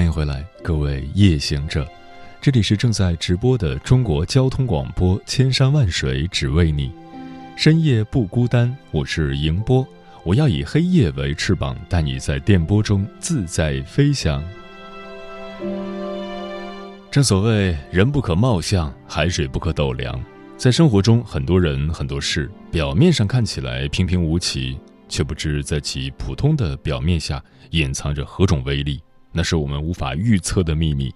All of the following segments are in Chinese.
欢迎回来，各位夜行者，这里是正在直播的中国交通广播，千山万水只为你，深夜不孤单。我是迎波，我要以黑夜为翅膀，带你在电波中自在飞翔。正所谓人不可貌相，海水不可斗量。在生活中，很多人很多事，表面上看起来平平无奇，却不知在其普通的表面下隐藏着何种威力。那是我们无法预测的秘密，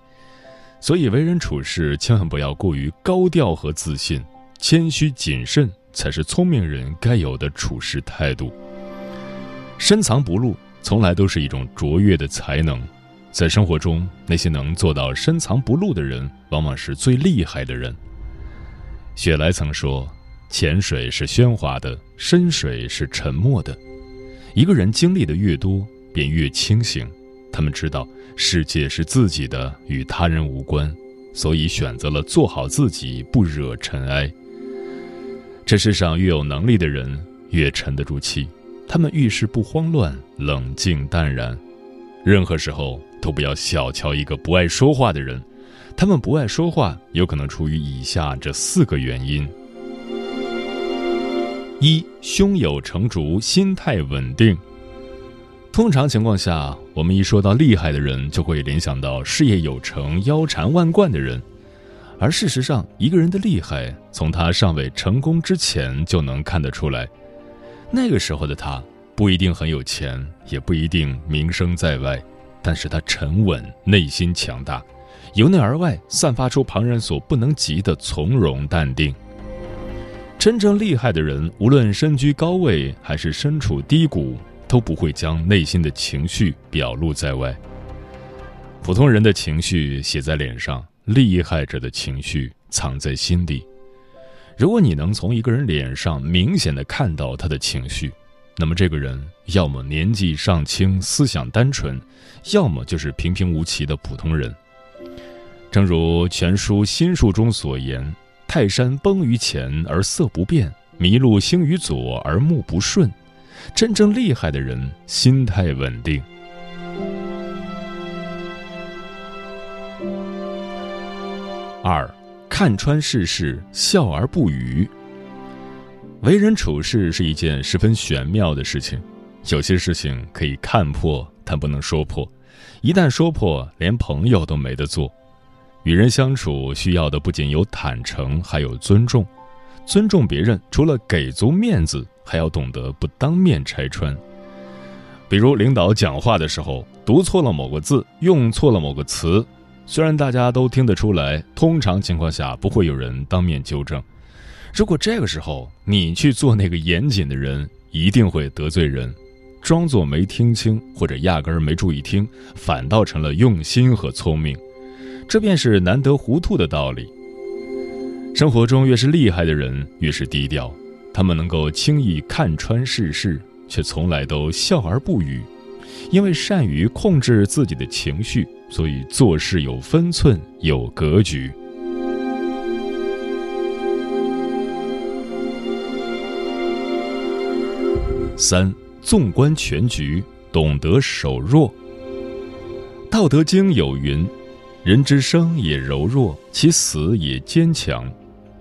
所以为人处事千万不要过于高调和自信，谦虚谨慎才是聪明人该有的处事态度。深藏不露从来都是一种卓越的才能，在生活中，那些能做到深藏不露的人，往往是最厉害的人。雪莱曾说：“浅水是喧哗的，深水是沉默的。”一个人经历的越多，便越清醒。他们知道世界是自己的，与他人无关，所以选择了做好自己，不惹尘埃。这世上越有能力的人，越沉得住气，他们遇事不慌乱，冷静淡然。任何时候都不要小瞧一个不爱说话的人，他们不爱说话，有可能出于以下这四个原因：一、胸有成竹，心态稳定。通常情况下，我们一说到厉害的人，就会联想到事业有成、腰缠万贯的人。而事实上，一个人的厉害，从他尚未成功之前就能看得出来。那个时候的他，不一定很有钱，也不一定名声在外，但是他沉稳，内心强大，由内而外散发出旁人所不能及的从容淡定。真正厉害的人，无论身居高位还是身处低谷。都不会将内心的情绪表露在外。普通人的情绪写在脸上，厉害者的情绪藏在心底。如果你能从一个人脸上明显的看到他的情绪，那么这个人要么年纪尚轻、思想单纯，要么就是平平无奇的普通人。正如全书心术中所言：“泰山崩于前而色不变，麋鹿兴于左而目不顺。”真正厉害的人，心态稳定。二，看穿世事，笑而不语。为人处事是一件十分玄妙的事情，有些事情可以看破，但不能说破。一旦说破，连朋友都没得做。与人相处，需要的不仅有坦诚，还有尊重。尊重别人，除了给足面子。还要懂得不当面拆穿。比如领导讲话的时候读错了某个字，用错了某个词，虽然大家都听得出来，通常情况下不会有人当面纠正。如果这个时候你去做那个严谨的人，一定会得罪人，装作没听清或者压根儿没注意听，反倒成了用心和聪明。这便是难得糊涂的道理。生活中越是厉害的人，越是低调。他们能够轻易看穿世事，却从来都笑而不语，因为善于控制自己的情绪，所以做事有分寸、有格局。三，纵观全局，懂得守弱。《道德经》有云：“人之生也柔弱，其死也坚强。”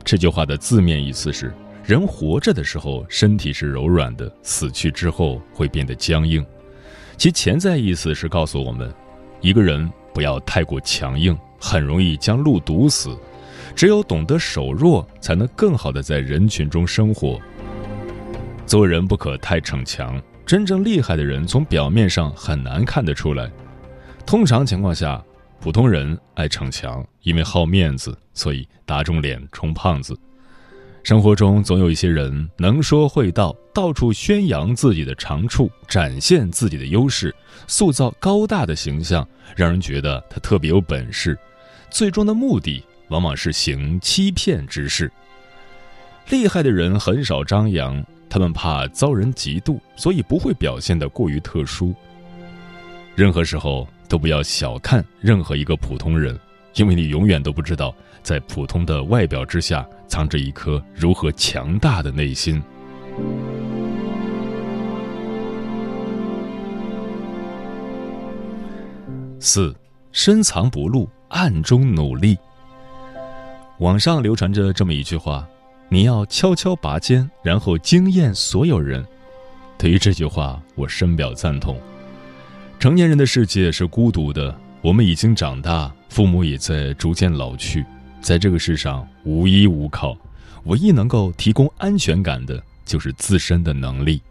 这句话的字面意思是。人活着的时候身体是柔软的，死去之后会变得僵硬。其潜在意思是告诉我们，一个人不要太过强硬，很容易将路堵死。只有懂得守弱，才能更好的在人群中生活。做人不可太逞强，真正厉害的人从表面上很难看得出来。通常情况下，普通人爱逞强，因为好面子，所以打肿脸充胖子。生活中总有一些人能说会道，到处宣扬自己的长处，展现自己的优势，塑造高大的形象，让人觉得他特别有本事。最终的目的往往是行欺骗之事。厉害的人很少张扬，他们怕遭人嫉妒，所以不会表现得过于特殊。任何时候都不要小看任何一个普通人，因为你永远都不知道。在普通的外表之下，藏着一颗如何强大的内心。四，深藏不露，暗中努力。网上流传着这么一句话：“你要悄悄拔尖，然后惊艳所有人。”对于这句话，我深表赞同。成年人的世界是孤独的，我们已经长大，父母也在逐渐老去。在这个世上无依无靠，唯一能够提供安全感的就是自身的能力。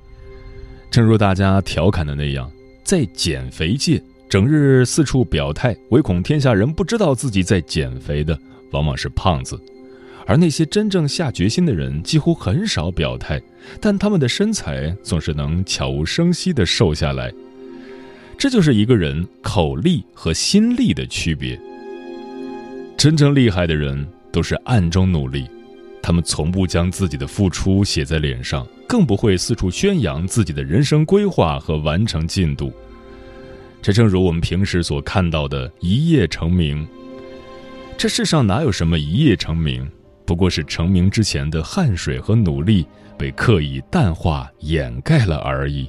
正如大家调侃的那样，在减肥界，整日四处表态，唯恐天下人不知道自己在减肥的，往往是胖子；而那些真正下决心的人，几乎很少表态，但他们的身材总是能悄无声息地瘦下来。这就是一个人口力和心力的区别。真正厉害的人都是暗中努力，他们从不将自己的付出写在脸上，更不会四处宣扬自己的人生规划和完成进度。这正如我们平时所看到的一夜成名。这世上哪有什么一夜成名，不过是成名之前的汗水和努力被刻意淡化掩盖了而已。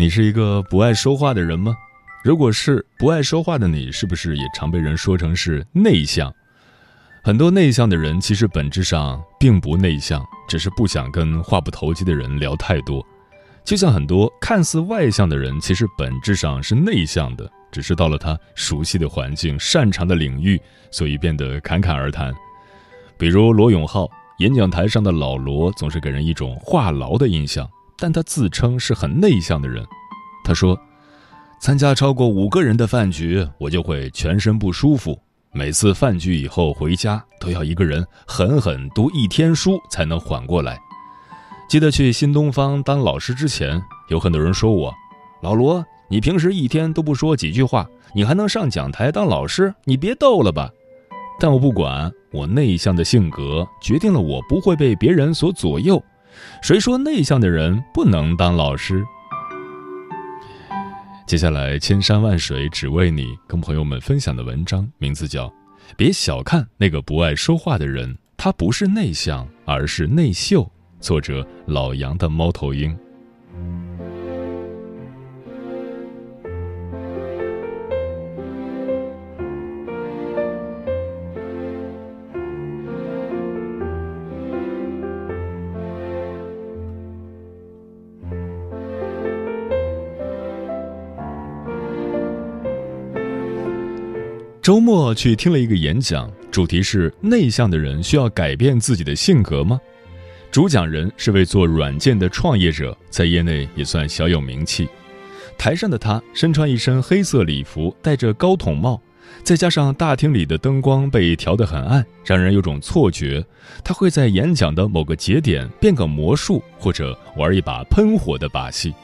你是一个不爱说话的人吗？如果是不爱说话的你，是不是也常被人说成是内向？很多内向的人其实本质上并不内向，只是不想跟话不投机的人聊太多。就像很多看似外向的人，其实本质上是内向的，只是到了他熟悉的环境、擅长的领域，所以变得侃侃而谈。比如罗永浩，演讲台上的老罗总是给人一种话痨的印象。但他自称是很内向的人，他说，参加超过五个人的饭局，我就会全身不舒服。每次饭局以后回家，都要一个人狠狠读一天书才能缓过来。记得去新东方当老师之前，有很多人说我，老罗，你平时一天都不说几句话，你还能上讲台当老师？你别逗了吧！但我不管，我内向的性格决定了我不会被别人所左右。谁说内向的人不能当老师？接下来，千山万水只为你，跟朋友们分享的文章名字叫《别小看那个不爱说话的人，他不是内向，而是内秀》，作者老杨的猫头鹰。周末去听了一个演讲，主题是内向的人需要改变自己的性格吗？主讲人是位做软件的创业者，在业内也算小有名气。台上的他身穿一身黑色礼服，戴着高筒帽，再加上大厅里的灯光被调得很暗，让人有种错觉，他会在演讲的某个节点变个魔术，或者玩一把喷火的把戏。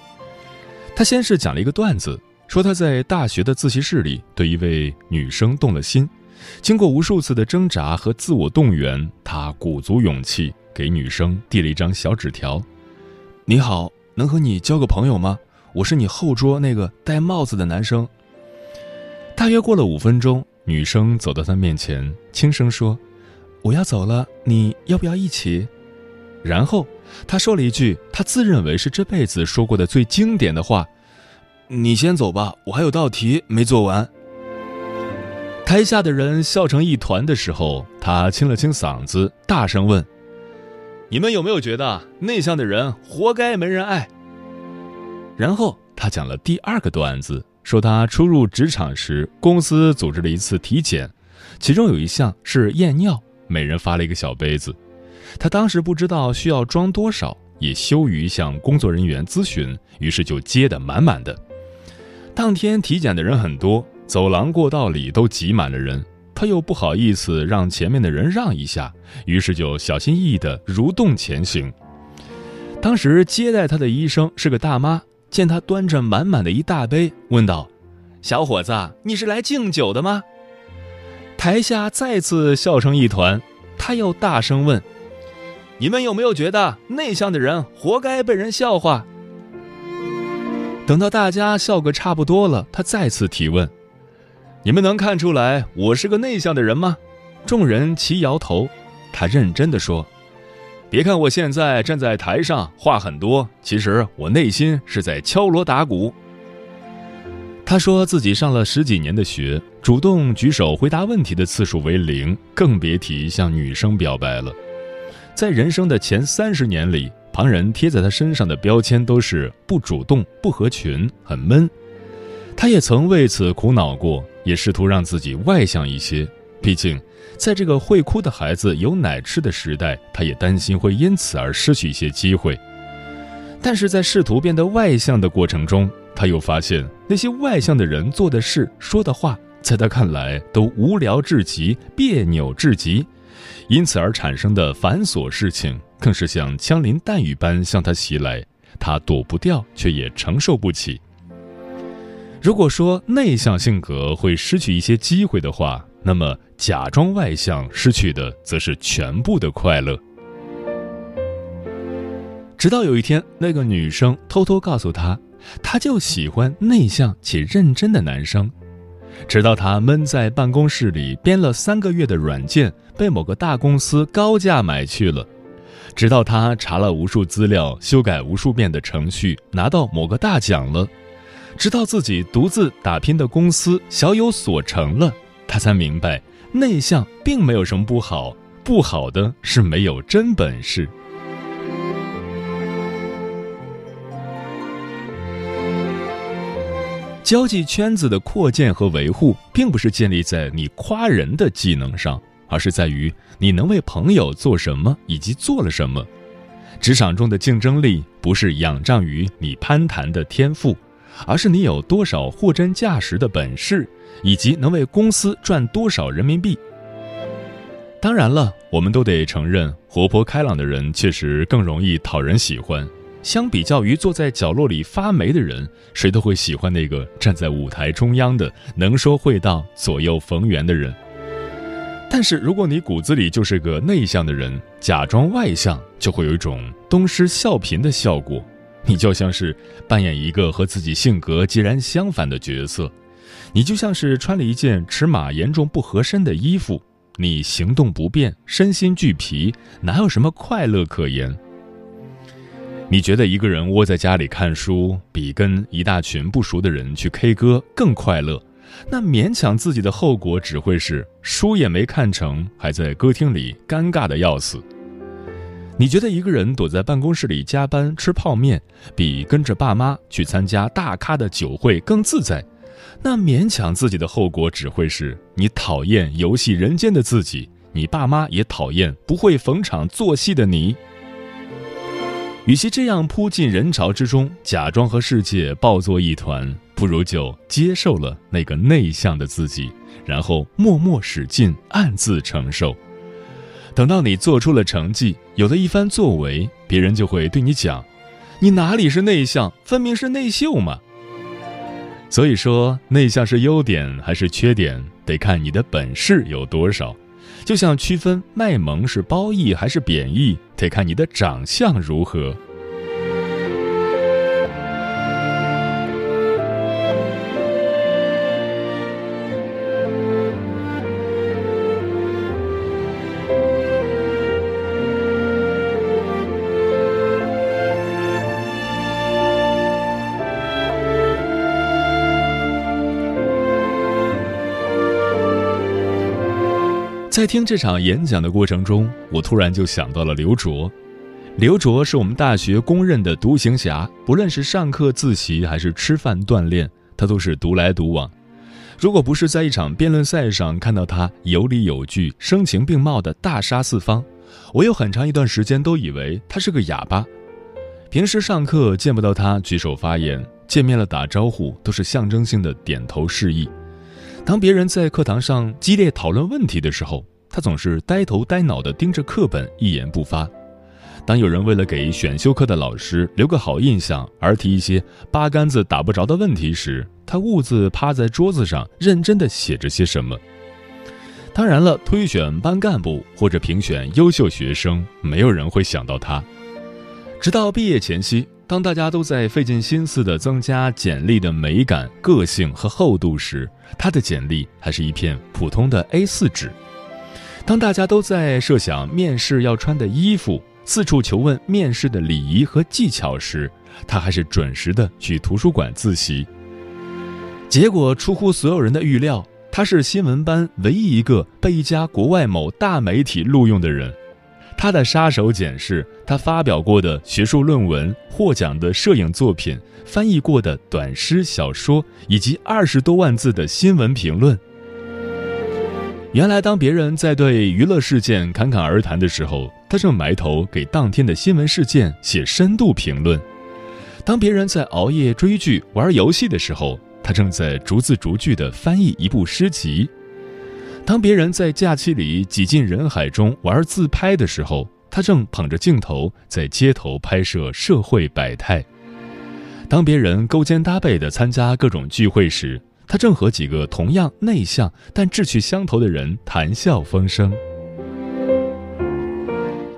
他先是讲了一个段子，说他在大学的自习室里对一位女生动了心，经过无数次的挣扎和自我动员，他鼓足勇气给女生递了一张小纸条：“你好，能和你交个朋友吗？我是你后桌那个戴帽子的男生。”大约过了五分钟，女生走到他面前，轻声说：“我要走了，你要不要一起？”然后他说了一句他自认为是这辈子说过的最经典的话：“你先走吧，我还有道题没做完。”台下的人笑成一团的时候，他清了清嗓子，大声问：“你们有没有觉得内向的人活该没人爱？”然后他讲了第二个段子。说他初入职场时，公司组织了一次体检，其中有一项是验尿，每人发了一个小杯子。他当时不知道需要装多少，也羞于向工作人员咨询，于是就接得满满的。当天体检的人很多，走廊过道里都挤满了人，他又不好意思让前面的人让一下，于是就小心翼翼地蠕动前行。当时接待他的医生是个大妈。见他端着满满的一大杯，问道：“小伙子，你是来敬酒的吗？”台下再次笑成一团。他又大声问：“你们有没有觉得内向的人活该被人笑话？”等到大家笑个差不多了，他再次提问：“你们能看出来我是个内向的人吗？”众人齐摇头。他认真的说。别看我现在站在台上话很多，其实我内心是在敲锣打鼓。他说自己上了十几年的学，主动举手回答问题的次数为零，更别提向女生表白了。在人生的前三十年里，旁人贴在他身上的标签都是不主动、不合群、很闷。他也曾为此苦恼过，也试图让自己外向一些，毕竟。在这个会哭的孩子有奶吃的时代，他也担心会因此而失去一些机会。但是在试图变得外向的过程中，他又发现那些外向的人做的事、说的话，在他看来都无聊至极、别扭至极，因此而产生的繁琐事情，更是像枪林弹雨般向他袭来，他躲不掉，却也承受不起。如果说内向性格会失去一些机会的话，那么，假装外向失去的则是全部的快乐。直到有一天，那个女生偷偷告诉他，她就喜欢内向且认真的男生。直到他闷在办公室里编了三个月的软件被某个大公司高价买去了，直到他查了无数资料、修改无数遍的程序拿到某个大奖了，直到自己独自打拼的公司小有所成了。他才明白，内向并没有什么不好，不好的是没有真本事。交际圈子的扩建和维护，并不是建立在你夸人的技能上，而是在于你能为朋友做什么以及做了什么。职场中的竞争力，不是仰仗于你攀谈的天赋。而是你有多少货真价实的本事，以及能为公司赚多少人民币。当然了，我们都得承认，活泼开朗的人确实更容易讨人喜欢。相比较于坐在角落里发霉的人，谁都会喜欢那个站在舞台中央的能说会道、左右逢源的人。但是，如果你骨子里就是个内向的人，假装外向，就会有一种东施效颦的效果。你就像是扮演一个和自己性格截然相反的角色，你就像是穿了一件尺码严重不合身的衣服，你行动不便，身心俱疲，哪有什么快乐可言？你觉得一个人窝在家里看书，比跟一大群不熟的人去 K 歌更快乐？那勉强自己的后果只会是书也没看成，还在歌厅里尴尬的要死。你觉得一个人躲在办公室里加班吃泡面，比跟着爸妈去参加大咖的酒会更自在？那勉强自己的后果只会是你讨厌游戏人间的自己，你爸妈也讨厌不会逢场作戏的你。与其这样扑进人潮之中，假装和世界抱作一团，不如就接受了那个内向的自己，然后默默使劲，暗自承受。等到你做出了成绩，有了一番作为，别人就会对你讲：“你哪里是内向，分明是内秀嘛。”所以说，内向是优点还是缺点，得看你的本事有多少。就像区分卖萌是褒义还是贬义，得看你的长相如何。在听这场演讲的过程中，我突然就想到了刘卓。刘卓是我们大学公认的独行侠，不论是上课自习还是吃饭锻炼，他都是独来独往。如果不是在一场辩论赛上看到他有理有据、声情并茂的大杀四方，我有很长一段时间都以为他是个哑巴。平时上课见不到他举手发言，见面了打招呼都是象征性的点头示意。当别人在课堂上激烈讨论问题的时候，他总是呆头呆脑地盯着课本，一言不发。当有人为了给选修课的老师留个好印象而提一些八竿子打不着的问题时，他兀自趴在桌子上，认真地写着些什么。当然了，推选班干部或者评选优秀学生，没有人会想到他。直到毕业前夕。当大家都在费尽心思地增加简历的美感、个性和厚度时，他的简历还是一片普通的 A4 纸。当大家都在设想面试要穿的衣服，四处求问面试的礼仪和技巧时，他还是准时的去图书馆自习。结果出乎所有人的预料，他是新闻班唯一一个被一家国外某大媒体录用的人。他的杀手锏是他发表过的学术论文、获奖的摄影作品、翻译过的短诗小说，以及二十多万字的新闻评论。原来，当别人在对娱乐事件侃侃而谈的时候，他正埋头给当天的新闻事件写深度评论；当别人在熬夜追剧、玩游戏的时候，他正在逐字逐句地翻译一部诗集。当别人在假期里挤进人海中玩自拍的时候，他正捧着镜头在街头拍摄社会百态；当别人勾肩搭背地参加各种聚会时，他正和几个同样内向但志趣相投的人谈笑风生。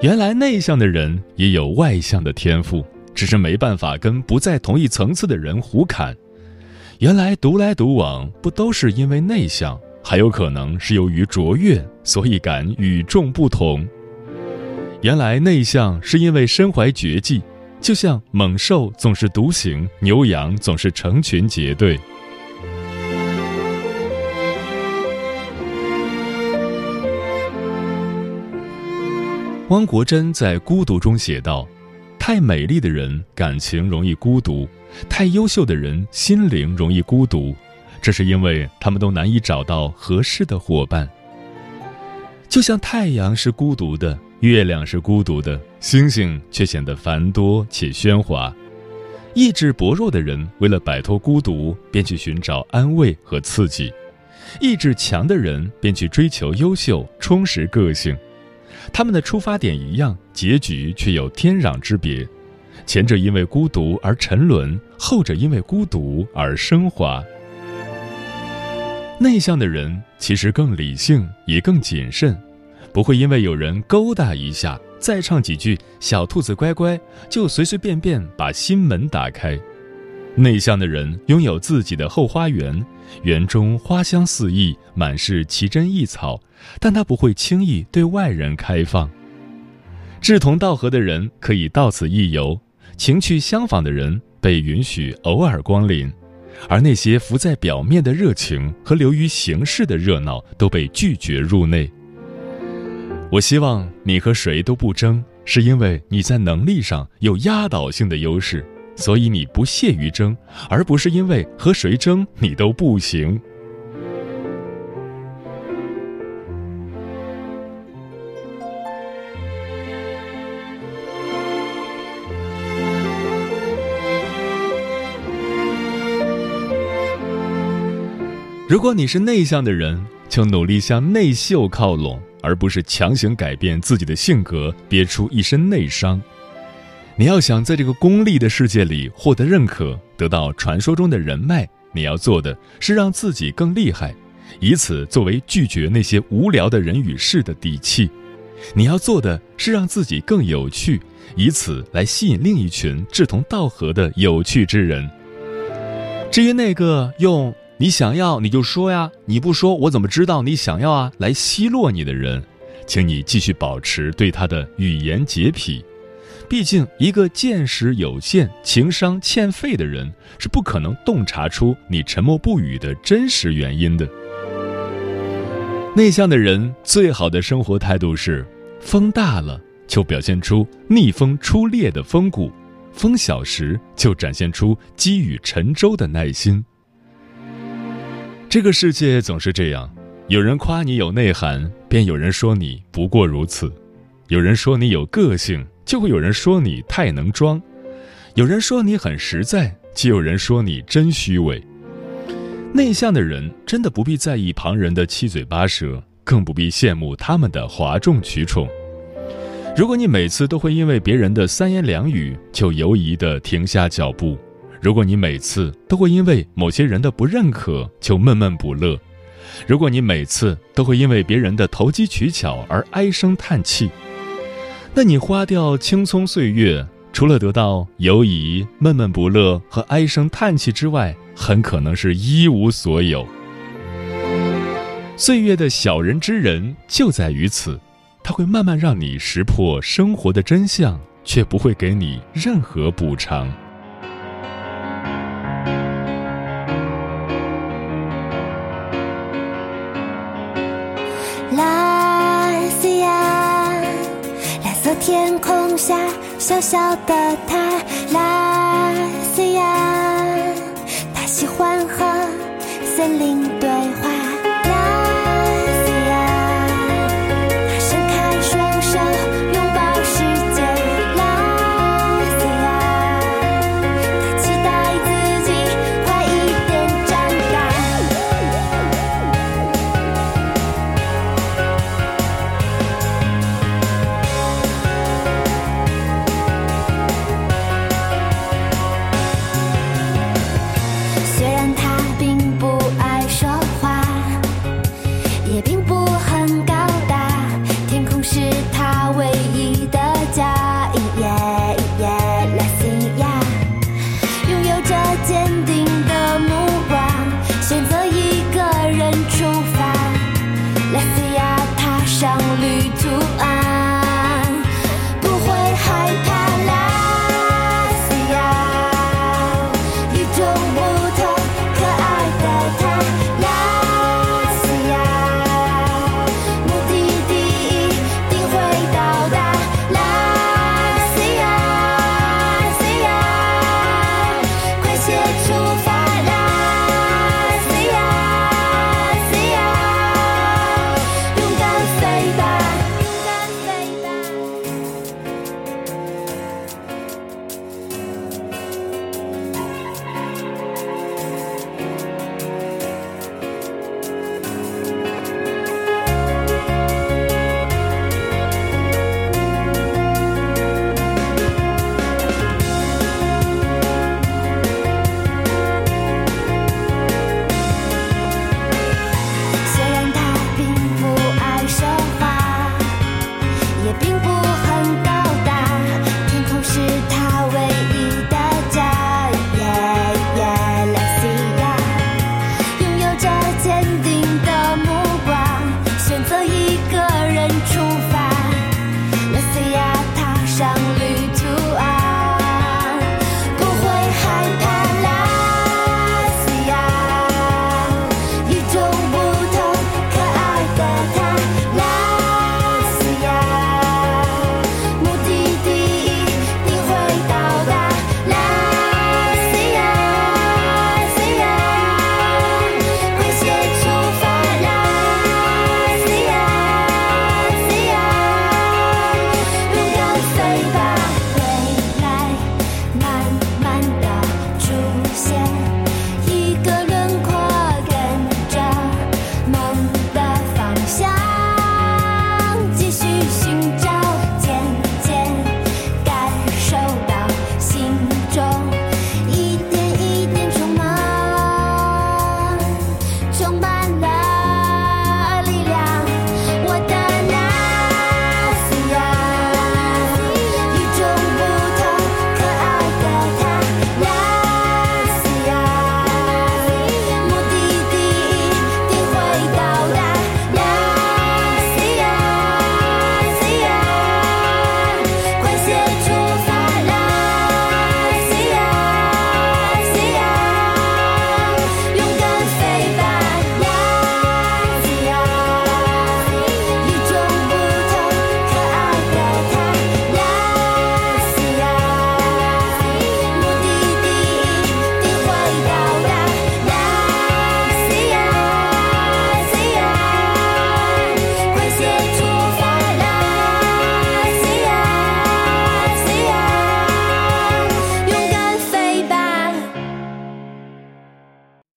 原来内向的人也有外向的天赋，只是没办法跟不在同一层次的人胡侃。原来独来独往不都是因为内向？还有可能是由于卓越，所以敢与众不同。原来内向是因为身怀绝技，就像猛兽总是独行，牛羊总是成群结队。汪国真在《孤独》中写道：“太美丽的人感情容易孤独，太优秀的人心灵容易孤独。”这是因为他们都难以找到合适的伙伴。就像太阳是孤独的，月亮是孤独的，星星却显得繁多且喧哗。意志薄弱的人为了摆脱孤独，便去寻找安慰和刺激；意志强的人便去追求优秀，充实个性。他们的出发点一样，结局却有天壤之别。前者因为孤独而沉沦，后者因为孤独而升华。内向的人其实更理性，也更谨慎，不会因为有人勾搭一下，再唱几句“小兔子乖乖”，就随随便便把心门打开。内向的人拥有自己的后花园，园中花香四溢，满是奇珍异草，但他不会轻易对外人开放。志同道合的人可以到此一游，情趣相仿的人被允许偶尔光临。而那些浮在表面的热情和流于形式的热闹都被拒绝入内。我希望你和谁都不争是因为你在能力上有压倒性的优势所以你不屑于争而不是因为和谁争你都不行。如果你是内向的人就努力向内秀靠拢而不是强行改变自己的性格，憋出一身内伤。你要想在这个功利的世界里获得认可，得到传说中的人脉，你要做的是让自己更厉害，以此作为拒绝那些无聊的人与事的底气。你要做的是让自己更有趣，以此来吸引另一群志同道合的有趣之人。至于那个用“你想要你就说呀，你不说我怎么知道你想要啊”来奚落你的人，请你继续保持对他的语言洁癖。毕竟，一个见识有限、情商欠费的人是不可能洞察出你沉默不语的真实原因的。内向的人最好的生活态度是：风大了就表现出逆风出猎的风骨，风小时就展现出积雨沉舟的耐心。这个世界总是这样，有人夸你有内涵，便有人说你不过如此；有人说你有个性。就会有人说你太能装，有人说你很实在，就有人说你真虚伪。内向的人真的不必在意旁人的七嘴八舌，更不必羡慕他们的哗众取宠。如果你每次都会因为别人的三言两语就犹疑地停下脚步，如果你每次都会因为某些人的不认可就闷闷不乐，如果你每次都会因为别人的投机取巧而唉声叹气。那你花掉青葱岁月，除了得到犹疑、闷闷不乐和唉声叹气之外，很可能是一无所有。岁月的小人之人就在于此，他会慢慢让你识破生活的真相，却不会给你任何补偿。天空下，小小的他，拉斯亚，他喜欢和森林。